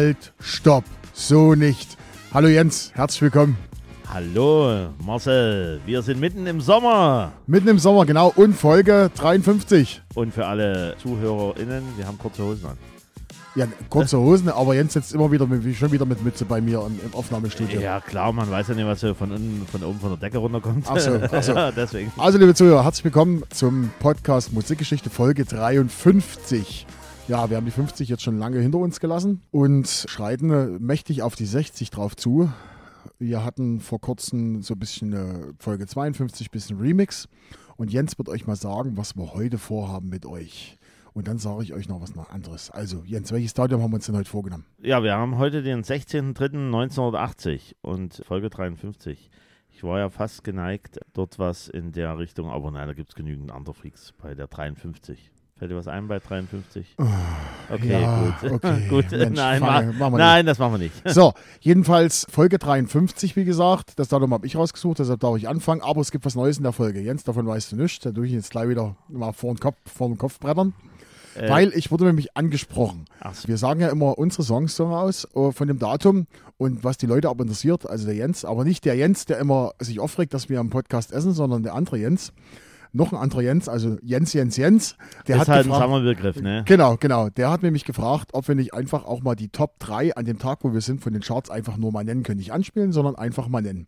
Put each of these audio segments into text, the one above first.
halt, stopp. So nicht. Hallo Jens, herzlich willkommen. Hallo Marcel, wir sind mitten im Sommer. Mitten im Sommer, genau, und Folge 53. Und für alle ZuhörerInnen, wir haben kurze Hosen an. Ja, kurze Hosen, aber Jens jetzt immer wieder mit, schon wieder mit Mütze bei mir im, im Aufnahmestudio. Ja, klar, man weiß ja nicht, was so von, unten, von oben von der Decke runterkommt. Ach so, ach so. ja, deswegen. Also, liebe Zuhörer, herzlich willkommen zum Podcast Musikgeschichte Folge 53. Ja, wir haben die 50 jetzt schon lange hinter uns gelassen und schreiten mächtig auf die 60 drauf zu. Wir hatten vor kurzem so ein bisschen äh, Folge 52, bisschen Remix. Und Jens wird euch mal sagen, was wir heute vorhaben mit euch. Und dann sage ich euch noch was anderes. Also, Jens, welches Datum haben wir uns denn heute vorgenommen? Ja, wir haben heute den 16.03.1980 und Folge 53. Ich war ja fast geneigt, dort was in der Richtung, aber nein, da gibt es genügend andere Freaks bei der 53. Fällt dir was ein bei 53? Okay, ja, gut. okay. gut. Mensch, nein, fange- ma nein, das machen wir nicht. So, jedenfalls Folge 53, wie gesagt. Das Datum habe ich rausgesucht, deshalb darf ich anfangen. Aber es gibt was Neues in der Folge. Jens, davon weißt du nichts. Da tue ich jetzt gleich wieder mal vor den Kopf, vor den Kopf brettern. Äh, Weil ich wurde nämlich angesprochen. so. Wir sagen ja immer unsere Songs so aus äh, von dem Datum und was die Leute aber interessiert, also der Jens, aber nicht der Jens, der immer sich aufregt, dass wir am Podcast essen, sondern der andere Jens. Noch ein anderer Jens, also Jens, Jens, Jens. Der ist hat halt ein gefragt, Sammelbegriff, ne? Genau, genau. Der hat nämlich gefragt, ob wir nicht einfach auch mal die Top 3 an dem Tag, wo wir sind, von den Charts einfach nur mal nennen können. Nicht anspielen, sondern einfach mal nennen.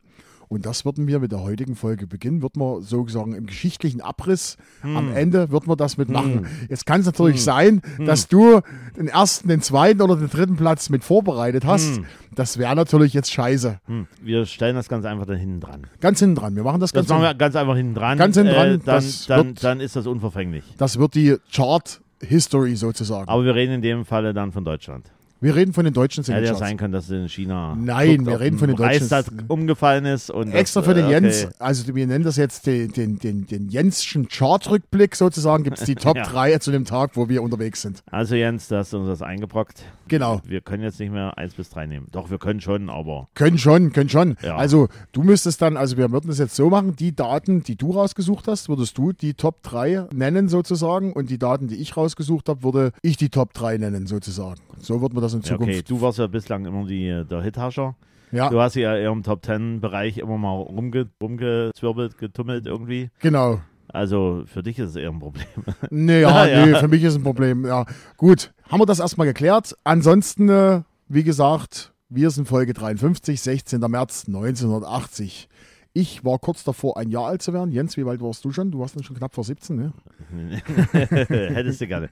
Und das würden wir mit der heutigen Folge beginnen. Wird man sozusagen im geschichtlichen Abriss am Ende wird man das mitmachen. Jetzt kann es natürlich sein, dass du den ersten, den zweiten oder den dritten Platz mit vorbereitet hast. Das wäre natürlich jetzt scheiße. Hm. Wir stellen das ganz einfach da hinten dran. Ganz hinten dran. Wir machen das, Das ganz machen wir ganz einfach hinten dran. Ganz hinten dran, Äh, dann, dann, wird- dann ist das unverfänglich. Das wird die Chart-History sozusagen. Aber wir reden in dem Falle dann von Deutschland. Wir reden von den deutschen Hätte ja Singlecharts. sein können, dass in China Nein, guckt, wir reden von den deutschen- Reichstag umgefallen ist. Und Extra das, für den äh, Jens, okay. also wir nennen das jetzt den, den, den, den Jenschen Chart-Rückblick sozusagen, gibt es die Top Ja. 3 zu dem Tag, wo wir unterwegs sind. Also Jens, da hast du uns das eingebrockt. Genau. Wir können jetzt nicht mehr 1 bis 3 nehmen. Doch, wir können schon, aber Können schon, können schon. Ja. Also du müsstest dann, also wir würden es jetzt so machen, die Daten, die du rausgesucht hast, würdest du die Top 3 nennen sozusagen und die Daten, die ich rausgesucht habe, würde ich die Top 3 nennen sozusagen. So wird man das in ja, okay, Zukunft. du warst ja bislang immer die, der Hitherrscher. ja, Du hast ja eher im Top 10 Bereich immer mal rumge, rumgezwirbelt, getummelt irgendwie. genau. Also für dich ist es eher ein Problem. Nee, ja, nee, für mich ist ein Problem. Ja, gut. Haben wir das erstmal geklärt. Ansonsten, äh, wie gesagt, wir sind Folge 53, 16. März 1980. Ich war kurz davor, ein Jahr alt zu werden. Jens, wie weit warst du schon? Du warst dann schon knapp vor 17, ne? Hättest du gerne.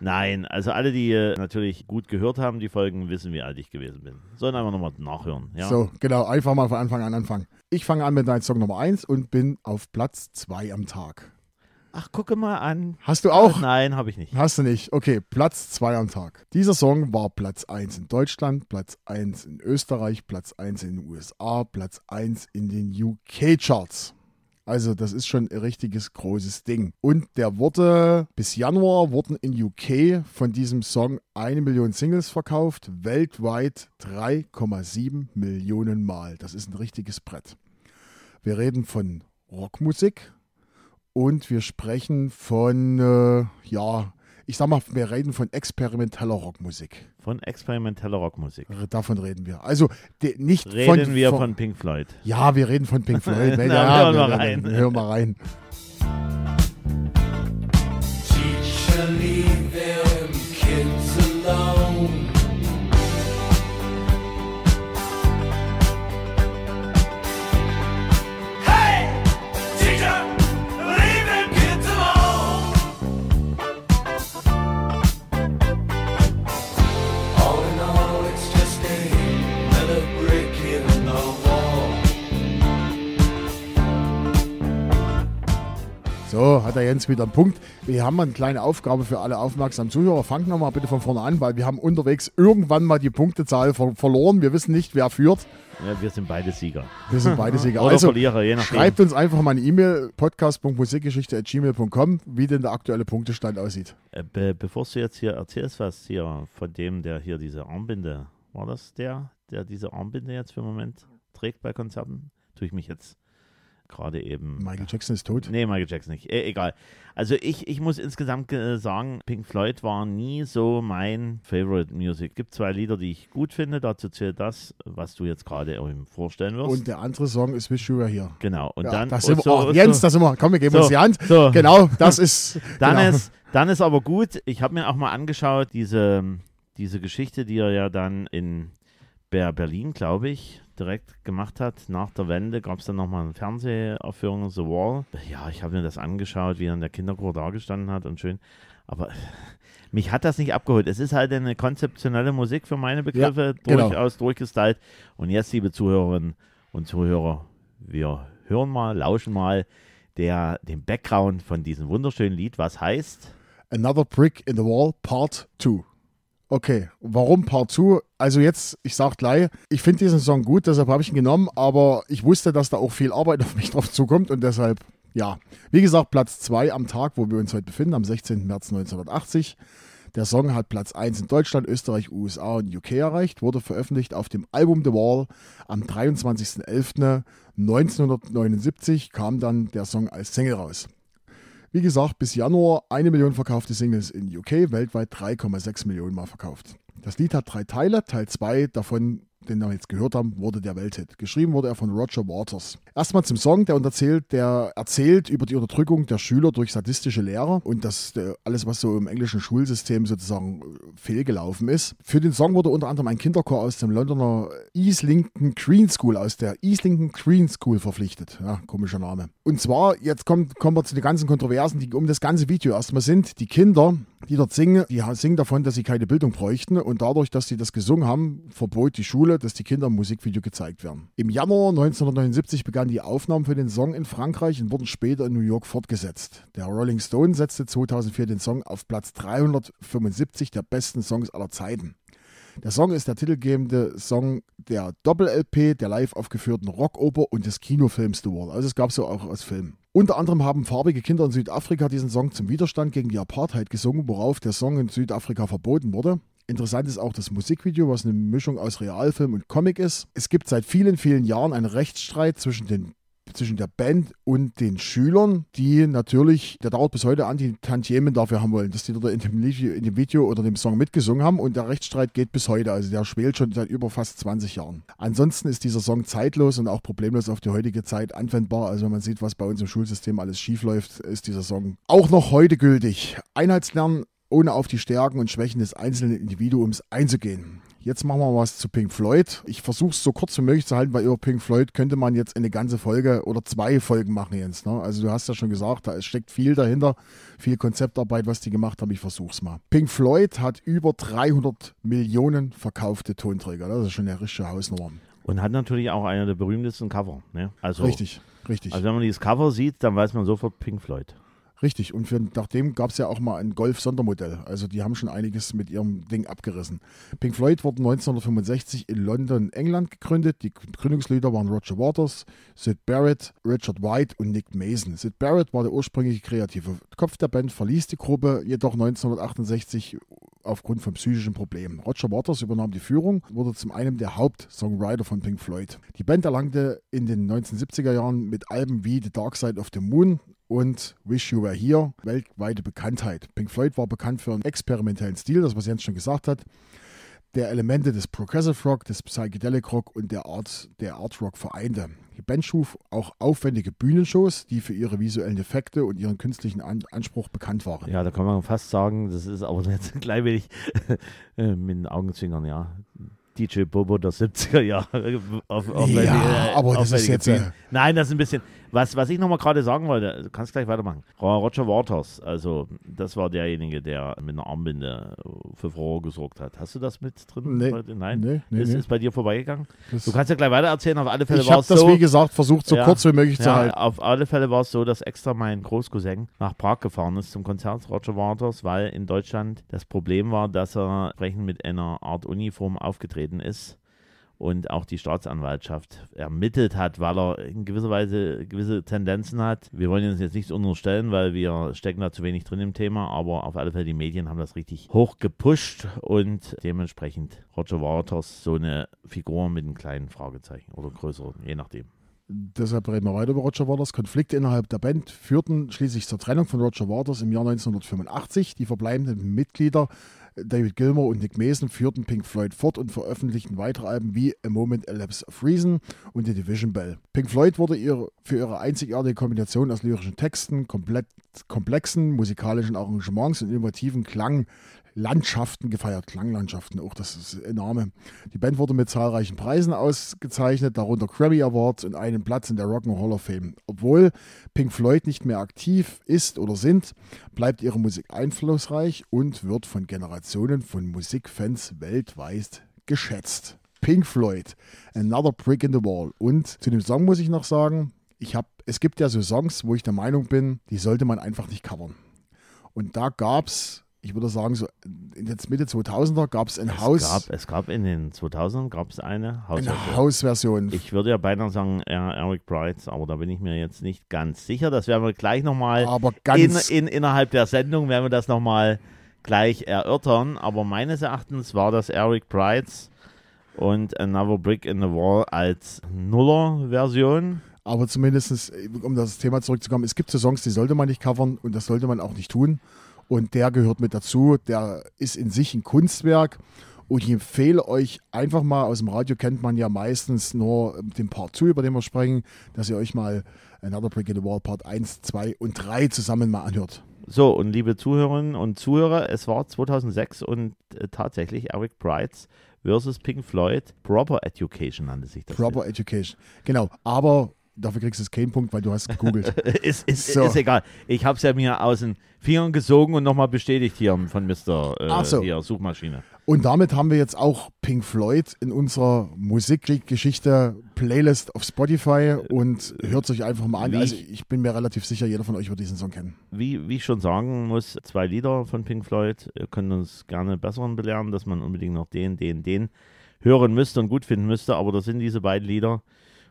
Nein, also alle, die äh, natürlich gut gehört haben, die Folgen, wissen, wie alt ich gewesen bin. Sollen einfach nochmal nachhören. Ja? So, genau. Einfach mal von Anfang an anfangen. Ich fange an mit deinem Song Nummer 1 und bin auf Platz 2 am Tag. Ach, gucke mal an. Hast du auch? Nein, habe ich nicht. Hast du nicht? Okay, Platz 2 am Tag. Dieser Song war Platz 1 in Deutschland, Platz 1 in Österreich, Platz 1 in den USA, Platz 1 in den UK-Charts. Also das ist schon ein richtiges großes Ding. Und der wurde, bis Januar wurden in UK von diesem Song eine Million Singles verkauft, weltweit 3,7 Millionen Mal. Das ist ein richtiges Brett. Wir reden von Rockmusik, und wir sprechen von, äh, ja, ich sag mal, wir reden von experimenteller Rockmusik. Von experimenteller Rockmusik. Davon reden wir. Also de, nicht Reden von, wir von, von Pink Floyd. Ja, wir reden von Pink Floyd. Na, ja, hören wir rein. Hören wir rein. Teacher, leave them kids alone. So, hat der Jens wieder einen Punkt. Wir haben mal eine kleine Aufgabe für alle aufmerksamen Zuhörer. Fangt nochmal bitte von vorne an, weil wir haben unterwegs irgendwann mal die Punktezahl ver verloren. Wir wissen nicht, wer führt. Ja, wir sind beide Sieger. Wir sind beide Sieger. Oder Also, Verlierer, je nachdem. schreibt uns einfach mal eine E-Mail, podcast.musikgeschichte.gmail.com, wie denn der aktuelle Punktestand aussieht. Äh, be bevor du jetzt hier erzählst, was hier von dem, der hier diese Armbinde, war das der, der diese Armbinde jetzt für den Moment trägt bei Konzerten? Tue ich mich jetzt gerade eben. Michael Jackson ist tot. Nee, Michael Jackson nicht. E egal. Also ich, ich muss insgesamt äh, sagen, Pink Floyd war nie so mein Favorite Music. Gibt zwei Lieder, die ich gut finde. Dazu zählt das, was du jetzt gerade vorstellen wirst. Und der andere Song ist Wish You Were Here. genau. Und ja, dann. das sind wir, oh, Jens, so- da sind wir. Komm, wir geben So, uns die Hand. so. Genau, das ist. Dann, genau. ist, dann ist aber gut, ich habe mir auch mal angeschaut, diese, diese Geschichte, die er ja dann in Ber Berlin, glaube ich, direkt gemacht hat. Nach der Wende gab es dann nochmal eine Fernsehaufführung, The Wall. Ja, ich habe mir das angeschaut, wie er in der Kinderchor dargestanden hat und schön. Aber mich hat das nicht abgeholt. Es ist halt eine konzeptionelle Musik für meine Begriffe, genau. durchaus durchgestylt. Und jetzt, liebe Zuhörerinnen und Zuhörer, wir hören mal, lauschen mal der, den Background von diesem wunderschönen Lied, was heißt. Another Brick in the Wall, Part 2. Okay, warum Part 2? Also jetzt, ich sag gleich, ich finde diesen Song gut, deshalb habe ich ihn genommen, aber ich wusste, dass da auch viel Arbeit auf mich drauf zukommt und deshalb, ja. Wie gesagt, Platz 2 am Tag, wo wir uns heute befinden, am 16. März 1980. Der Song hat Platz 1 in Deutschland, Österreich, USA und UK erreicht, wurde veröffentlicht auf dem Album The Wall am 23.11.1979, kam dann der Song als Single raus. Wie gesagt, bis Januar eine Million verkaufte Singles in UK, weltweit 3,6 Millionen Mal verkauft. Das Lied hat drei Teile. Teil 2 davon, den wir jetzt gehört haben, wurde der Welthit. Geschrieben wurde er von Roger Waters. Erstmal zum Song, der erzählt, der erzählt über die Unterdrückung der Schüler durch sadistische Lehrer und das äh, alles, was so im englischen Schulsystem sozusagen äh, fehlgelaufen ist. Für den Song wurde unter anderem ein Kinderchor aus dem Londoner Islington Green School, aus der Islington Green School verpflichtet. Ja, komischer Name. Und zwar, jetzt kommt, kommen wir zu den ganzen Kontroversen, die um das ganze Video erstmal sind. Die Kinder, die dort singen, die singen davon, dass sie keine Bildung bräuchten und dadurch, dass sie das gesungen haben, verbot die Schule, dass die Kinder im Musikvideo gezeigt werden. Im Januar 1979 begannen die Aufnahmen für den Song in Frankreich und wurden später in New York fortgesetzt. Der Rolling Stone setzte 2004 den Song auf Platz 375 der besten Songs aller Zeiten. Der Song ist der titelgebende Song der Doppel-LP, der live aufgeführten Rockoper und des Kinofilms The Wall. Also es gab so auch als Film. Unter anderem haben farbige Kinder in Südafrika diesen Song zum Widerstand gegen die Apartheid gesungen, worauf der Song in Südafrika verboten wurde. Interessant ist auch das Musikvideo, was eine Mischung aus Realfilm und Comic ist. Es gibt seit vielen, vielen Jahren einen Rechtsstreit zwischen den zwischen der Band und den Schülern, die natürlich, der dauert bis heute an, die Tantiemen dafür haben wollen, dass die dort in dem, Video, in dem Video oder dem Song mitgesungen haben und der Rechtsstreit geht bis heute, also der spielt schon seit über fast 20 Jahren. Ansonsten ist dieser Song zeitlos und auch problemlos auf die heutige Zeit anwendbar, also wenn man sieht, was bei uns im Schulsystem alles schief läuft, ist dieser Song auch noch heute gültig. Einheitslernen ohne auf die Stärken und Schwächen des einzelnen Individuums einzugehen. Jetzt machen wir was zu Pink Floyd. Ich versuche es so kurz wie möglich zu halten, weil über Pink Floyd könnte man jetzt eine ganze Folge oder zwei Folgen machen, Jens. Ne? Also du hast ja schon gesagt, da steckt viel dahinter, viel Konzeptarbeit, was die gemacht haben. Ich versuche es mal. Pink Floyd hat über 300 Millionen verkaufte Tonträger. Das ist schon eine richtige Hausnummer. Und hat natürlich auch einer der berühmtesten Cover. Ne? Also, Richtig, richtig. Also wenn man dieses Cover sieht, dann weiß man sofort Pink Floyd. Richtig, und für, nachdem gab es ja auch mal ein Golf-Sondermodell. Also die haben schon einiges mit ihrem Ding abgerissen. Pink Floyd wurde 1965 in London, England gegründet. Die Gründungsleader waren Roger Waters, Sid Barrett, Richard White und Nick Mason. Sid Barrett war der ursprüngliche kreative Kopf der Band, verließ die Gruppe jedoch 1968 aufgrund von psychischen Problemen. Roger Waters übernahm die Führung, wurde zum einen der Hauptsongwriter von Pink Floyd. Die Band erlangte in den 1970er Jahren mit Alben wie The Dark Side of the Moon und Wish You Were Here weltweite Bekanntheit. Pink Floyd war bekannt für einen experimentellen Stil, das was Jens schon gesagt hat, der Elemente des Progressive Rock, des Psychedelic Rock und der Art, der Art Rock vereinte. Die Band schuf auch aufwendige Bühnenshows, die für ihre visuellen Effekte und ihren künstlichen An Anspruch bekannt waren. Ja, da kann man fast sagen, das ist aber jetzt wenig äh, mit den Augenzwinkern, ja. DJ Bobo der 70er Jahre. Auf, auf Ja, welche- aber das aufwendige ist jetzt, äh. Nein, das ist ein bisschen. Was, was ich nochmal gerade sagen wollte, du kannst gleich weitermachen. Roger Waters, also das war derjenige, der mit einer Armbinde für Furore gesorgt hat. Hast du das mit drin? Nee. heute? Nein. Nee, nee, ist, nee. ist bei dir vorbeigegangen? Das- Du kannst ja gleich weiter erzählen. Auf alle Fälle ich war habe es das, so. wie gesagt, versucht, so Ja. kurz wie möglich zu Ja, halten. auf alle Fälle war es so, dass extra mein Großcousin nach Prag gefahren ist zum Konzert Roger Waters, weil in Deutschland das Problem war, dass er entsprechend mit einer Art Uniform aufgetreten ist und auch die Staatsanwaltschaft ermittelt hat, weil er in gewisser Weise gewisse Tendenzen hat. Wir wollen uns jetzt nichts unterstellen, weil wir stecken da zu wenig drin im Thema, aber auf alle Fälle die Medien haben das richtig hoch gepusht und dementsprechend Roger Waters so eine Figur mit einem kleinen Fragezeichen oder größeren, je nachdem. Deshalb reden wir weiter über Roger Waters. Konflikte innerhalb der Band führten schließlich zur Trennung von Roger Waters im Jahr 1985. Die verbleibenden Mitglieder David Gilmour und Nick Mason führten Pink Floyd fort und veröffentlichten weitere Alben wie A Moment Elapse of Reason und The Division Bell. Pink Floyd wurde ihr, für ihre einzigartige Kombination aus lyrischen Texten, komplexen musikalischen Arrangements und innovativen Klang Landschaften gefeiert, Klanglandschaften, auch das ist enorme. Die Band wurde mit zahlreichen Preisen ausgezeichnet, darunter Grammy Awards und einen Platz in der Rock and Hall of Fame. Obwohl Pink Floyd nicht mehr aktiv ist oder sind, bleibt ihre Musik einflussreich und wird von Generationen von Musikfans weltweit geschätzt. Pink Floyd, Another Brick in the Wall. Und zu dem Song muss ich noch sagen, ich habe, es gibt ja so Songs, wo ich der Meinung bin, die sollte man einfach nicht covern. Und da gab es ich würde sagen, so in der Mitte 2000er gab es ein Es Haus, gab, es gab in den 2000ern gab es eine eine Hausversion. Hausversion. Ich würde ja beinahe sagen er- Eric Brights, aber da bin ich mir jetzt nicht ganz sicher. Das werden wir gleich nochmal in, in, innerhalb der Sendung werden wir das nochmal gleich erörtern. Aber meines Erachtens war das Eric Brights und Another Brick in the Wall als Nuller-Version. aber zumindest, um das Thema zurückzukommen, es gibt so Songs, die sollte man nicht covern und das sollte man auch nicht tun. Und der gehört mit dazu. Der ist in sich ein Kunstwerk. Und ich empfehle euch einfach mal, aus dem Radio kennt man ja meistens nur den Part 2, über den wir sprechen, dass ihr euch mal Another Brick in the Wall Part 1, 2 und 3 zusammen mal anhört. So, und liebe Zuhörerinnen und Zuhörer, es war 2006 und äh, tatsächlich Eric Brights versus Pink Floyd. Proper Education nannte sich das. Proper Education. Genau, aber dafür kriegst du keinen Punkt, weil du hast gegoogelt. ist, ist, So. ist egal. Ich habe es ja mir aus den Fingern gesogen und nochmal bestätigt hier von Mr. Äh, so. hier, Suchmaschine. Und damit haben wir jetzt auch Pink Floyd in unserer Musikgeschichte Playlist auf Spotify und hört es euch einfach mal an. Wie- Also ich bin mir relativ sicher, jeder von euch wird diesen Song kennen. Wie, wie ich schon sagen muss, zwei Lieder von Pink Floyd äh, können uns gerne besseren belehren, dass man unbedingt noch den, den, den hören müsste und gut finden müsste. Aber das sind diese beiden Lieder,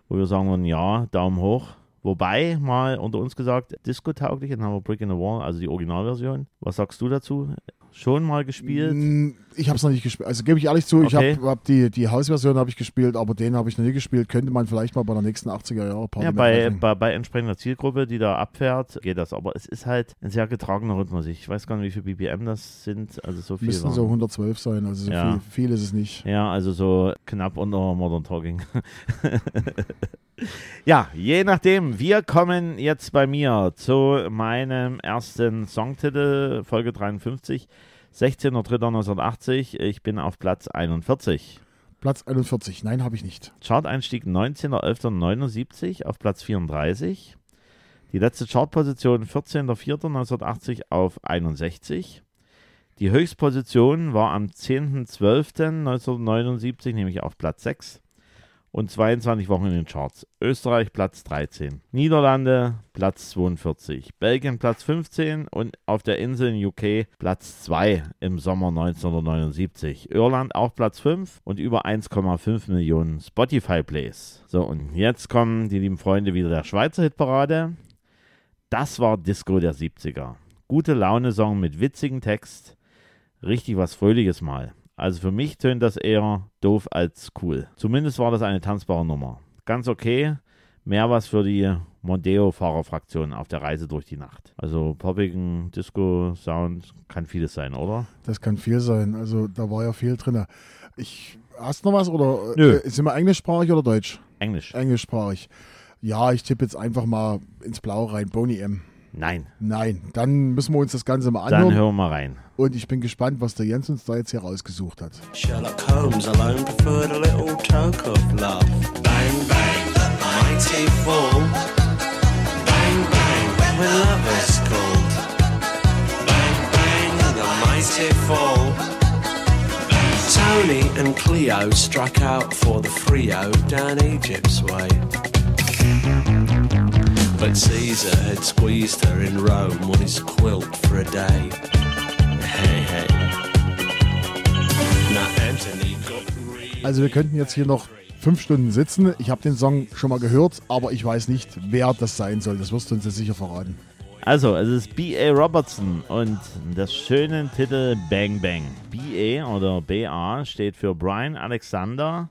wo wir sagen würden, ja, Daumen hoch. Wobei, mal unter uns gesagt, Disco-tauglich in Hammer Brick in the Wall, also die Originalversion. Was sagst du dazu? Schon mal gespielt? Ich habe es noch nicht gespielt. Also gebe ich ehrlich zu, ich Okay. habe hab die, die Hausversion habe ich gespielt, aber den habe ich noch nie gespielt. Könnte man vielleicht mal bei der nächsten 80er Jahre Party Ja, bei, bei, bei entsprechender Zielgruppe, die da abfährt, geht das. Aber es ist halt ein sehr getragener Rhythmus. Ich weiß gar nicht, wie viel BPM das sind. Also so viel. Müssten waren- so 112 sein, also so Ja. viel, viel ist es nicht. Ja, also so knapp unter Modern Talking. ja, je nachdem. Wir kommen jetzt bei mir zu meinem ersten Songtitel, Folge 53, 16.03.1980. Ich bin auf Platz 41. Platz 41, nein, habe ich nicht. Chart-Einstieg 19.11.79 auf Platz 34. Die letzte Chartposition 14.04.1980 auf 61. Die Höchstposition war am 10.12.1979, nämlich auf Platz 6. Und 22 Wochen in den Charts. Österreich Platz 13. Niederlande Platz 42. Belgien Platz 15 und auf der Insel in UK Platz 2 im Sommer 1979. Irland auch Platz 5 und über 1,5 Millionen Spotify-Plays. So, und jetzt kommen die lieben Freunde wieder der Schweizer Hitparade. Das war Disco der 70er. Gute Laune-Song mit witzigem Text. Richtig was Fröhliches mal. Also für mich tönt das eher doof als cool. Zumindest war das eine tanzbare Nummer. Ganz okay. Mehr was für die Mondeo-Fahrerfraktion auf der Reise durch die Nacht. Also poppigen Disco-Sound kann vieles sein, oder? Das kann viel sein. Also da war ja viel drin. Ich, hast du noch was oder Nö. äh, sind wir englischsprachig oder deutsch? Englisch. Englischsprachig. Ja, ich tippe jetzt einfach mal ins Blaue rein. Boney M. Nein. Nein, dann müssen wir uns das Ganze mal Dann anhören. hören wir mal rein. Und ich bin gespannt, was der Jens uns da jetzt hier rausgesucht hat. Sherlock Holmes alone preferred a little toke of love. Bang, bang, the mighty fall. Bang, bang, when lovers called. Bang, bang, the mighty fall. Tony and Cleo struck out for the Frio down Egypt's way. But Caesar had squeezed her in Rome on his quilt for a day. Hey, hey. Now Anthony got Also wir könnten jetzt hier noch fünf Stunden sitzen. Ich habe den Song schon mal gehört, aber ich weiß nicht, wer das sein soll. Das wirst du uns jetzt sicher verraten. Also, es ist B.A. Robertson und das schöne Titel Bang Bang. B.A. oder B.A. steht für Brian Alexander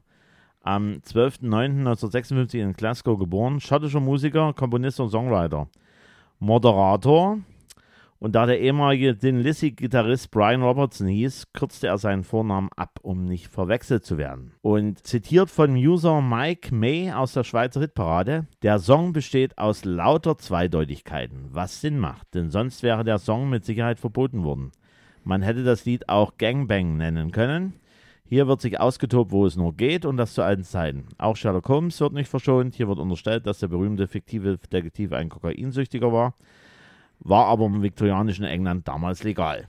Am 12.09.1956 in Glasgow geboren. Schottischer Musiker, Komponist und Songwriter. Moderator. Und da der ehemalige Thin Lizzy-Gitarrist Brian Robertson hieß, kürzte er seinen Vornamen ab, um nicht verwechselt zu werden. Und zitiert von User Mike May aus der Schweizer Hitparade, der Song besteht aus lauter Zweideutigkeiten, was Sinn macht, denn sonst wäre der Song mit Sicherheit verboten worden. Man hätte das Lied auch Gangbang nennen können. Hier wird sich ausgetobt, wo es nur geht und das zu allen Zeiten. Auch Sherlock Holmes wird nicht verschont. Hier wird unterstellt, dass der berühmte fiktive Detektiv ein Kokainsüchtiger war war aber im viktorianischen England damals legal.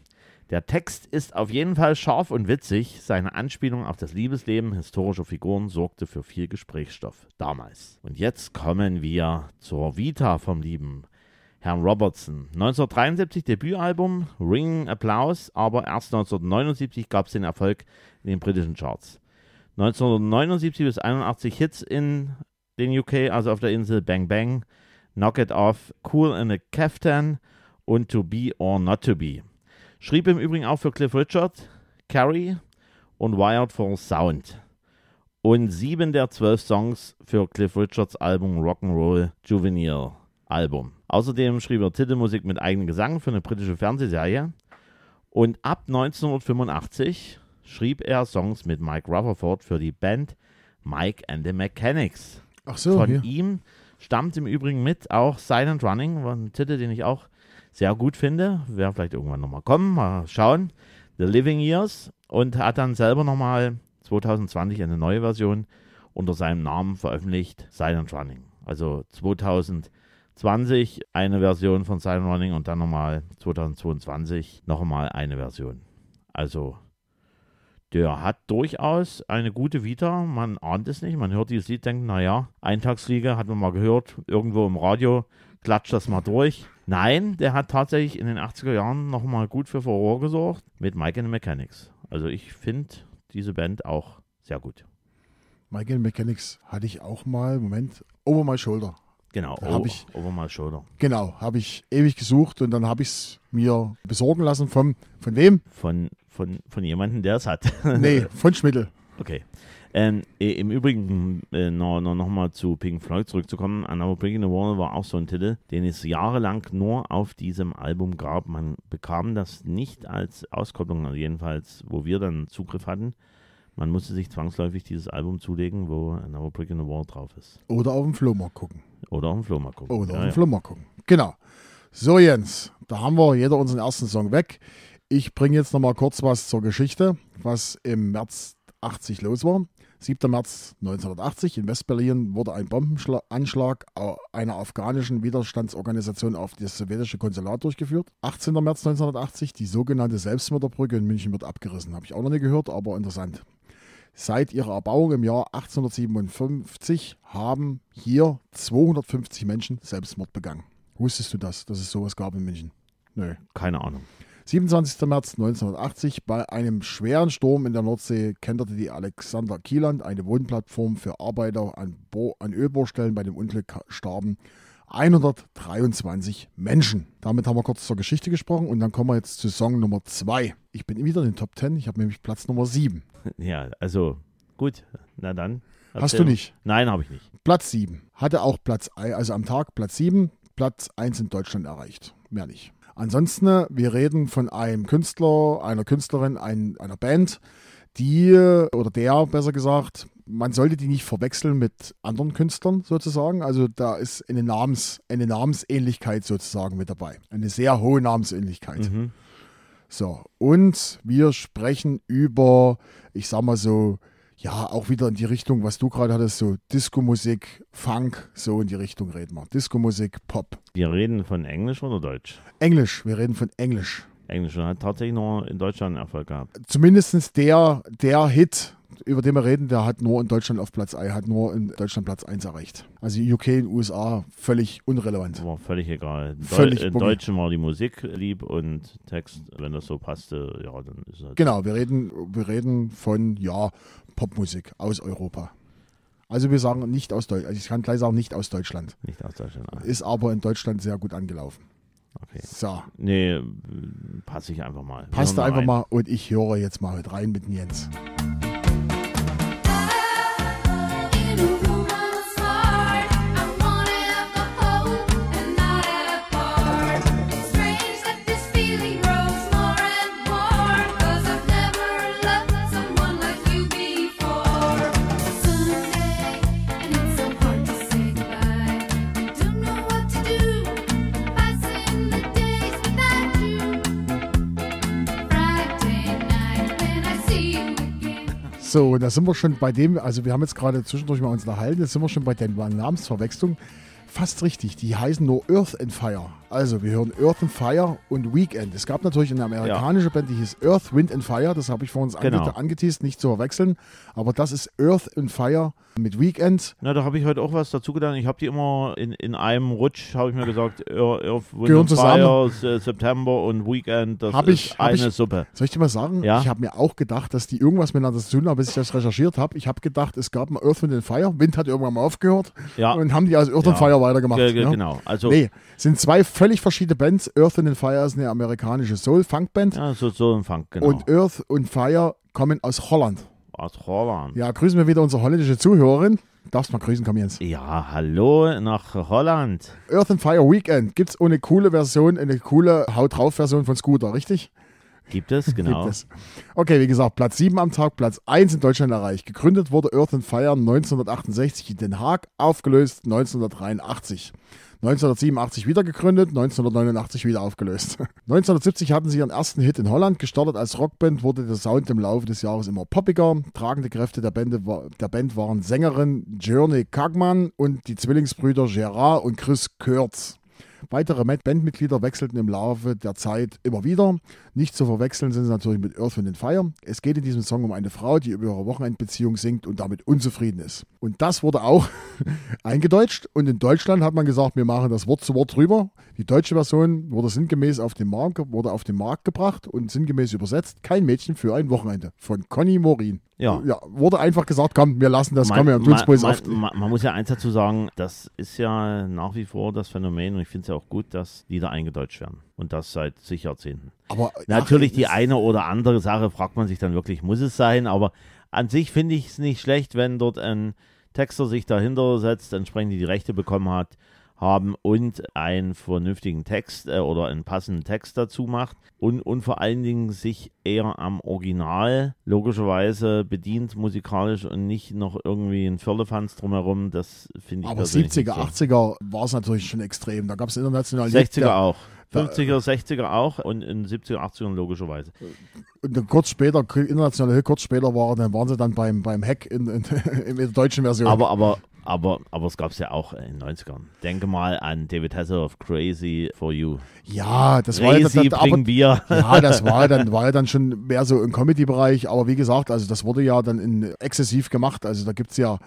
Der Text ist auf jeden Fall scharf und witzig. Seine Anspielung auf das Liebesleben historischer Figuren sorgte für viel Gesprächsstoff damals. Und jetzt kommen wir zur Vita vom lieben Herrn Robertson. 1973 Debütalbum, Ringing Applaus, aber erst 1979 gab es den Erfolg in den britischen Charts. 1979 bis 81 Hits in den UK, also auf der Insel Bang Bang, Knock It Off, Cool in a Caftan und To Be or Not To Be. Schrieb im Übrigen auch für Cliff Richard, Carrie und Wired for Sound. Und sieben der zwölf Songs für Cliff Richards Album Rock'n'Roll Juvenile Album. Außerdem schrieb er Titelmusik mit eigenem Gesang für eine britische Fernsehserie. Und ab 1985 schrieb er Songs mit Mike Rutherford für die Band Mike and the Mechanics. Ach so, Von hier. ihm stammt im Übrigen mit auch Silent Running, ein Titel, den ich auch sehr gut finde. Wäre vielleicht irgendwann nochmal kommen, mal schauen. The Living Years und hat dann selber nochmal 2020 eine neue Version unter seinem Namen veröffentlicht, Silent Running. Also 2020 eine Version von Silent Running und dann nochmal 2022 nochmal eine Version. Also der hat durchaus eine gute Vita. Man ahnt es nicht. Man hört dieses Lied, denkt, naja, Eintagsfliege hat man mal gehört, irgendwo im Radio, klatscht das mal durch. Nein, der hat tatsächlich in den 80er Jahren nochmal gut für Furore gesorgt mit Mike and the Mechanics. Also ich finde diese Band auch sehr gut. Mike and Mechanics hatte ich auch mal, Moment, Over My Shoulder. Genau, Da hab ich- over my shoulder. Genau, habe ich ewig gesucht und dann habe ich es mir besorgen lassen vom, von wem? Von, von, von jemandem, der es hat. Nee, von Schmidl. Okay. Ähm, äh, Im Übrigen äh, noch, noch, noch mal zu Pink Floyd zurückzukommen. Another Brick in the Wall war auch so ein Titel, den es jahrelang nur auf diesem Album gab. Man bekam das nicht als Auskopplung, also jedenfalls, wo wir dann Zugriff hatten. Man musste sich zwangsläufig dieses Album zulegen, wo Another Brick in the Wall drauf ist. Oder auf dem Flohmarkt gucken. Oder auf dem Flohmarkt gucken. Oder Ja, auf dem ja. Flohmarkt gucken. Genau. So, Jens, da haben wir jeder unseren ersten Song weg. Ich bringe jetzt noch mal kurz was zur Geschichte, was im März 80 los war. 7. März 1980 in Westberlin wurde ein Bombenanschlag einer afghanischen Widerstandsorganisation auf das sowjetische Konsulat durchgeführt. 18. März 1980 die sogenannte Selbstmörderbrücke in München wird abgerissen. Habe ich auch noch nie gehört, aber interessant. Seit ihrer Erbauung im Jahr 1857 haben hier 250 Menschen Selbstmord begangen. Wusstest du das, dass es sowas gab in München? Nö. Keine Ahnung. 27. März 1980 bei einem schweren Sturm in der Nordsee kenterte die Alexander Kieland, eine Wohnplattform für Arbeiter an, Bo an Ölbohrstellen. Bei dem Unglück starben 123 Menschen. Damit haben wir kurz zur Geschichte gesprochen und dann kommen wir jetzt zu Song Nummer 2. Ich bin wieder in den Top 10, ich habe nämlich Platz Nummer 7. Ja, also gut. Na dann. Hast du nicht? Nein, habe ich nicht. Platz 7. Hatte auch Platz, also am Tag Platz 7, Platz 1 in Deutschland erreicht. Mehr nicht. Ansonsten, wir reden von einem Künstler, einer Künstlerin, ein, einer Band, die, oder der besser gesagt, man sollte die nicht verwechseln mit anderen Künstlern sozusagen. Also da ist eine, Namens, eine Namensähnlichkeit sozusagen mit dabei. Eine sehr hohe Namensähnlichkeit. Mhm. So, und wir sprechen über, ich sag mal so, ja, auch wieder in die Richtung, was du gerade hattest, so Disco-Musik, Funk, so in die Richtung reden wir. Disco-Musik, Pop. Wir reden von Englisch oder Deutsch? Englisch, wir reden von Englisch. Englisch und hat tatsächlich nur in Deutschland Erfolg gehabt. Zumindest der, der Hit, über den wir reden, der hat nur in Deutschland auf Platz 1, hat nur in Deutschland Platz 1 erreicht. Also UK und USA völlig unrelevant. War völlig egal. In Völlig Deu in. Deutschen war die Musik lieb und Text, wenn das so passte, ja, dann ist halt. Genau, wir reden, wir reden von, ja, Popmusik aus Europa. Also wir sagen nicht aus Deutschland, also ich kann gleich sagen, nicht aus Deutschland. Nicht aus Deutschland. Ah, Ist aber in Deutschland sehr gut angelaufen. Okay. So, Nee, passe ich einfach mal. passt einfach rein. mal und ich höre jetzt mal mit rein mit Jens. So, und da sind wir schon bei dem, also wir haben jetzt gerade zwischendurch mal uns unterhalten, jetzt sind wir schon bei der Namensverwechslung. Fast richtig, die heißen nur Earth and Fire. Also wir hören Earth and Fire und Weekend. Es gab natürlich eine amerikanische Band, die hieß Earth, Wind and Fire. Das habe ich vor uns Genau. ange angeteased, nicht zu verwechseln. Aber das ist Earth and Fire mit Weekend. Na, da habe ich heute auch was dazu getan. Ich habe die immer in, in einem Rutsch, habe ich mir gesagt, Earth, Wind Gehören and zusammen. Fire, S- September und Weekend, das Hab ist ich- hab eine ich- Suppe. Soll ich dir mal sagen? Ja. Ich habe mir auch gedacht, dass die irgendwas miteinander zu tun haben, bis ich das recherchiert habe. Ich habe gedacht, es gab mal Earth, Wind and Fire. Wind hat irgendwann mal aufgehört. Ja. Und haben die als Earth Ja. and Fire weitergemacht. Ge- ge- ja? Genau, also Nee, sind zwei völlig verschiedene Bands. Earth and Fire ist eine amerikanische Soul-Funk-Band. ja, so, so ein Funk, genau. Und Earth und Fire kommen aus Holland. Aus Holland. Ja, grüßen wir wieder unsere holländische Zuhörerin. Darfst mal grüßen, komm Jens. Ja, hallo nach Holland. Earth and Fire Weekend gibt es eine coole Version, eine coole Haut drauf Version von Scooter, richtig? Gibt es, genau. Gibt es. Okay, wie gesagt, Platz 7 am Tag, Platz 1 in Deutschland erreicht. Gegründet wurde Earth and Fire 1968 in Den Haag, aufgelöst 1983. 1987 wieder gegründet, 1989 wieder aufgelöst. 1970 hatten sie ihren ersten Hit in Holland. Gestartet als Rockband wurde der Sound im Laufe des Jahres immer poppiger. Tragende Kräfte der, Bände, war- der Band waren Sängerin Journey Kagman und die Zwillingsbrüder Gerard und Chris Kurtz. Weitere Bandmitglieder wechselten im Laufe der Zeit immer wieder. Nicht zu verwechseln sind sie natürlich mit Earth, Wind and Fire. Es geht in diesem Song um eine Frau, die über ihre Wochenendbeziehung singt und damit unzufrieden ist. Und das wurde auch eingedeutscht. Und in Deutschland hat man gesagt, wir machen das Wort zu Wort drüber. Die deutsche Version wurde sinngemäß auf den Markt, wurde auf den Markt gebracht und sinngemäß übersetzt. Kein Mädchen für ein Wochenende von Conny Morin. Ja. ja wurde einfach gesagt, komm, wir lassen das, komm, wir tun man, es man, man, man muss ja eins dazu sagen, das ist ja nach wie vor das Phänomen und ich finde es ja auch gut, dass Lieder eingedeutscht werden. Und das seit zig Jahrzehnten. Aber Natürlich ach, die eine oder andere Sache fragt man sich dann wirklich, muss es sein? Aber an sich finde ich es nicht schlecht, wenn dort ein Texter sich dahinter setzt, entsprechend die Rechte bekommen hat, haben und einen vernünftigen Text äh, oder einen passenden Text dazu macht und, und vor allen Dingen sich eher am Original logischerweise bedient musikalisch und nicht noch irgendwie ein Firlefanz drumherum. Das finde ich Aber persönlich 70er, nicht so. 80er war es natürlich schon extrem. Da gab es international 60er der- auch. Da- 50er, 60er auch und in 70er, 80ern logischerweise. Und dann kurz später, international Hit, kurz später waren, dann waren sie dann beim, beim Hack in, in, in der deutschen Version. Aber, aber, aber, aber es gab es ja auch in den 90ern. Denke mal an David Hasselhoff, Crazy for You. ja, das war ja, das, Crazy, das, bring aber, Bier. ja, das war ja dann, war ja dann schon mehr so im Comedy-Bereich. Aber wie gesagt, also das wurde ja dann in exzessiv gemacht. Also da gibt es ja,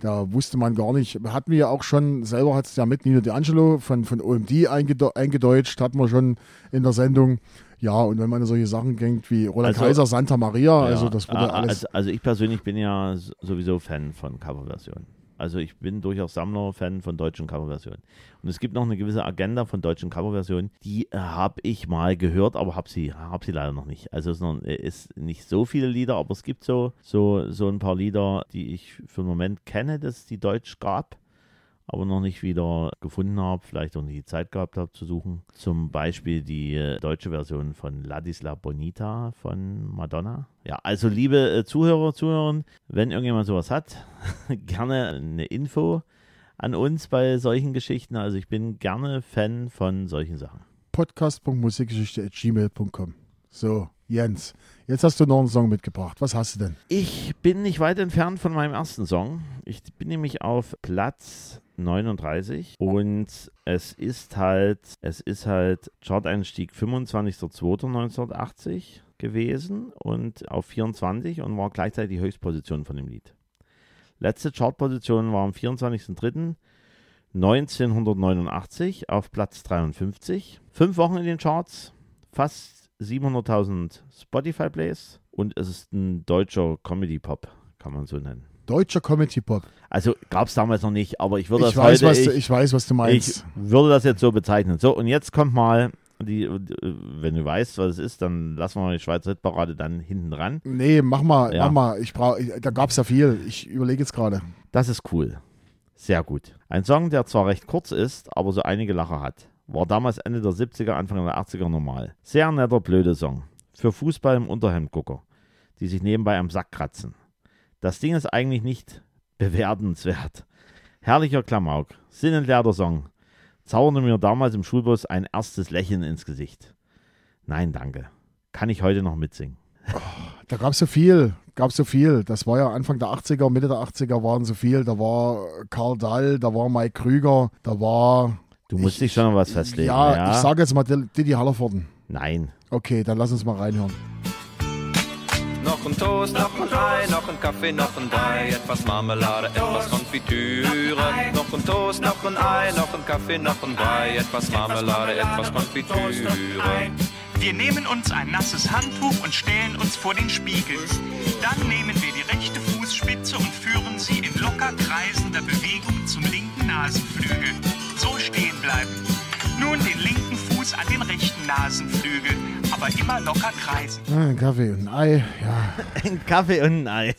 da wusste man gar nicht, hatten wir ja auch schon, selber hat es ja mit Nino D'Angelo von, von OMD eingede eingedeutscht, hatten wir schon in der Sendung. Ja, und wenn man solche Sachen denkt wie Roland Also- Kaiser, Santa Maria, also Ja, das wurde a- alles. Also, also ich persönlich bin ja sowieso Fan von Coverversionen. Also ich bin durchaus Sammler, Fan von deutschen Coverversionen. Und es gibt noch eine gewisse Agenda von deutschen Coverversionen, die habe ich mal gehört, aber habe sie, hab sie leider noch nicht. Also es ist nicht so viele Lieder, aber es gibt so, so, so ein paar Lieder, die ich für den Moment kenne, dass es die Deutsch gab, aber noch nicht wieder gefunden habe, vielleicht auch nicht die Zeit gehabt habe zu suchen. Zum Beispiel die äh, deutsche Version von Ladisla Bonita von Madonna. Ja, also liebe äh, Zuhörer, Zuhörerinnen, wenn irgendjemand sowas hat, gerne eine Info an uns bei solchen Geschichten. Also ich bin gerne Fan von solchen Sachen. podcast.musikgeschichte.gmail.com. So, Jens, jetzt hast du noch einen Song mitgebracht. Was hast du denn? Ich bin nicht weit entfernt von meinem ersten Song. Ich bin nämlich auf Platz 39 und es ist halt, es ist halt Chart-Einstieg 25.02.1980 gewesen und auf 24 und war gleichzeitig die Höchstposition von dem Lied. Letzte Chartposition war am 24.03.1989 auf Platz 53. Fünf Wochen in den Charts, fast 700.000 Spotify-Plays und es ist ein deutscher Comedy-Pop, kann man so nennen. Deutscher Comedy Pop. Also gab es damals noch nicht, aber ich würde Ich das weiß, heute, was du, ich, ich weiß, was du ich meinst. würde das jetzt so bezeichnen. So, und jetzt kommt mal, die, wenn du weißt, was es ist, dann lassen wir mal die Schweizer Hitparade dann hinten dran. nee, mach mal, Ja. mach mal. Ich brauch, ich, da gab es ja viel. Ich überlege jetzt gerade. Das ist cool. Sehr gut. Ein Song, der zwar recht kurz ist, aber so einige Lacher hat. War damals Ende der 70er, Anfang der 80er normal. Sehr netter, blöder Song. Für Fußball im Unterhemdgucker, die sich nebenbei am Sack kratzen. Das Ding ist eigentlich nicht bewertenswert. Herrlicher Klamauk, sinnentleerter Song. Zauberte mir damals im Schulbus ein erstes Lächeln ins Gesicht. Nein, danke. Kann ich heute noch mitsingen. Da gab es so viel. gab so viel. Das war ja Anfang der 80er, Mitte der 80er waren so viel. Da war Karl Dahl, da war Mike Krüger, da war. Du musst dich schon noch was festlegen. Ja, Ja, ich sage jetzt mal Didi Hallervorden. Nein. Okay, dann lass uns mal reinhören. Noch ein Toast, noch ein Ei, noch ein Kaffee, noch ein Brei, etwas Marmelade, etwas Konfitüre. Noch ein Toast, noch ein Ei, noch ein Kaffee, noch ein Brei, etwas Marmelade, etwas Konfitüre. Wir nehmen uns ein nasses Handtuch und stellen uns vor den Spiegel. Dann nehmen wir die rechte Fußspitze und führen sie in locker kreisender Bewegung zum linken Nasenflügel. So stehen bleiben. Nun den linken Fuß an den rechten Nasenflügel, aber immer locker kreisen. Ah, Ein Kaffee und ein Ei. Ja, Ein Kaffee und ein Ei.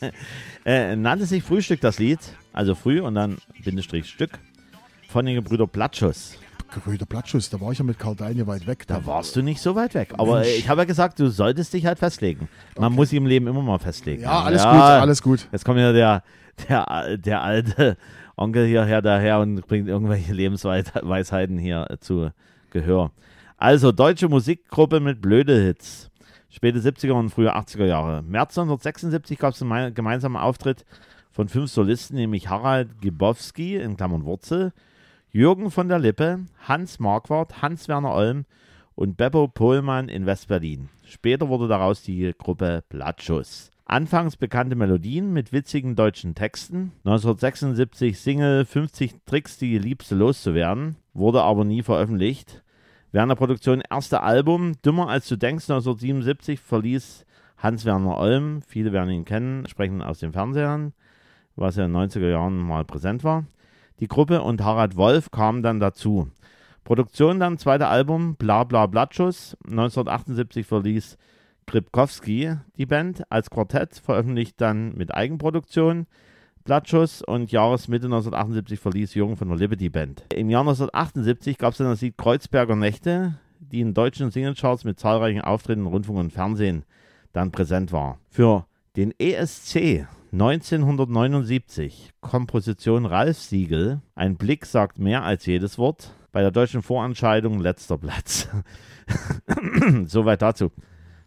Äh, nannte sich Frühstück das Lied. Also früh und dann Bindestrich Stück. Von den Gebrüder Platschus. Gerüder Blattschuss, da war ich ja mit Karl nicht weit weg. Da warst du nicht so weit weg. Aber Mensch. ich habe ja gesagt, du solltest dich halt festlegen. Man muss sich im Leben immer mal festlegen. Ja, alles gut, alles gut. Jetzt kommt ja der, der, der alte Onkel hierher daher und bringt irgendwelche Lebensweisheiten hier zu Gehör. Also, deutsche Musikgruppe mit blöde Hits. Späte 70er und frühe 80er Jahre. März 1976 gab es einen mei- gemeinsamen Auftritt von fünf Solisten, nämlich Harald Gibowski, in Klammern Wurzel, Jürgen von der Lippe, Hans Marquardt, Hans-Werner Olm und Beppo Pohlmann in West-Berlin. Später wurde daraus die Gruppe Blattschuss. Anfangs bekannte Melodien mit witzigen deutschen Texten. 1976 Single 50 Tricks, die Liebste loszuwerden, wurde aber nie veröffentlicht. Während der Produktion erste Album Dümmer als du denkst 1977 verließ Hans-Werner Olm, viele werden ihn kennen, sprechen aus den Fernsehern, was ja in den 90er Jahren mal präsent war. Die Gruppe und Harald Wolf kamen dann dazu. Produktion dann, zweite Album, Bla Bla Blattschuss. 1978 verließ Kripkowski die Band als Quartett, veröffentlicht dann mit Eigenproduktion Blattschuss und Jahresmitte 1978 verließ Jürgen von der die Band. Im Jahr 1978 gab es dann das Lied Kreuzberger Nächte, die in deutschen Singlecharts mit zahlreichen Auftritten in Rundfunk und Fernsehen dann präsent war. Für den ESC 1979, Komposition Ralf Siegel, ein Blick sagt mehr als jedes Wort, bei der deutschen Vorentscheidung letzter Platz. Soweit dazu.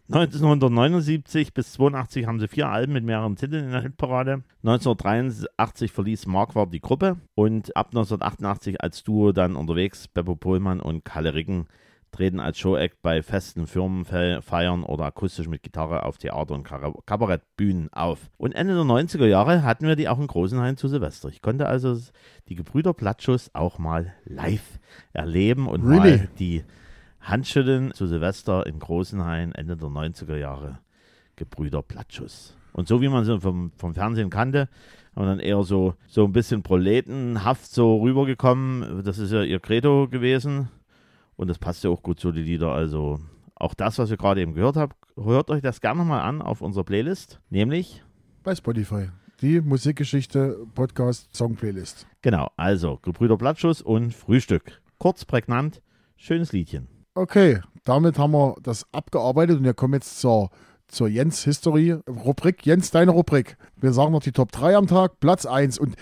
1979 bis 82 haben sie vier Alben mit mehreren Titeln in der Hitparade. 1983 verließ Marquardt die Gruppe und ab 1988 als Duo dann unterwegs Beppo Pohlmann und Kalle Ricken treten als Showact bei festen Firmenfeiern oder akustisch mit Gitarre auf Theater- und Kabarettbühnen auf. Und Ende der 90er Jahre hatten wir die auch in Großenhain zu Silvester. Ich konnte also die Gebrüder Plattschuss auch mal live erleben und Really? mal die Handschütteln zu Silvester in Großenhain Ende der 90er Jahre. Gebrüder Plattschuss. Und so wie man sie vom, vom Fernsehen kannte, haben dann eher so, so ein bisschen proletenhaft so rübergekommen. Das ist ja ihr Credo gewesen. Und das passt ja auch gut zu die Lieder. Also auch das, was ihr gerade eben gehört habt, hört euch das gerne mal an auf unserer Playlist. Nämlich, Bei Spotify. Die Musikgeschichte Podcast Song Playlist. genau, also Gebrüder Plattschuss und Frühstück. Kurz, prägnant, schönes Liedchen. Okay, damit haben wir das abgearbeitet und wir kommen jetzt zur, zur Jens History Rubrik. Jens, deine Rubrik. Wir sagen noch die Top 3 am Tag, Platz 1 und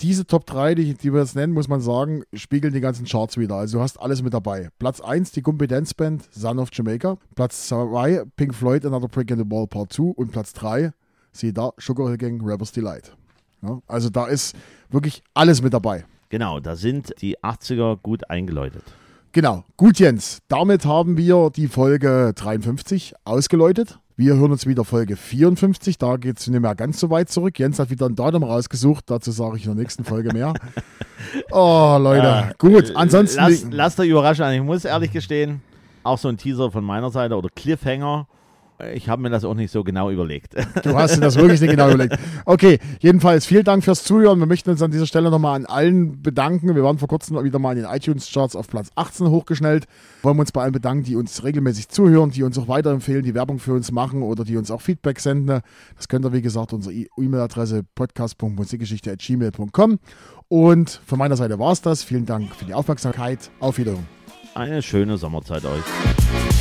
diese Top 3, die, die wir jetzt nennen, muss man sagen, spiegeln die ganzen Charts wieder. Also du hast alles mit dabei. Platz 1, die Gumpy Dance Band, Son of Jamaica. Platz 2, Pink Floyd, Another Brick in the Wall Part 2. Und Platz 3, sieh da, Sugar Hill Gang, Rebels Delight. Ja, also da ist wirklich alles mit dabei. Genau, da sind die 80er gut eingeläutet. Genau. Gut, Jens. Damit haben wir die Folge 53 ausgeläutet. Wir hören uns wieder Folge 54. Da geht es nicht mehr ganz so weit zurück. Jens hat wieder ein Datum rausgesucht. Dazu sage ich in der nächsten Folge mehr. Oh, Leute. Gut. Ansonsten. Lass, lasst euch überraschen. Ich muss ehrlich gestehen, auch so ein Teaser von meiner Seite oder Cliffhanger. Ich habe mir das auch nicht so genau überlegt. Du hast dir das wirklich nicht genau überlegt. Okay, jedenfalls vielen Dank fürs Zuhören. Wir möchten uns an dieser Stelle nochmal an allen bedanken. Wir waren vor kurzem wieder mal in den iTunes-Charts auf Platz 18 hochgeschnellt. Wollen wir uns bei allen bedanken, die uns regelmäßig zuhören, die uns auch weiterempfehlen, die Werbung für uns machen oder die uns auch Feedback senden. Das könnt ihr, wie gesagt, unsere E- E-Mail-Adresse podcast.musikgeschichte.gmail.com. Und von meiner Seite war es das. Vielen Dank für die Aufmerksamkeit. Auf Wiedersehen. Eine schöne Sommerzeit euch.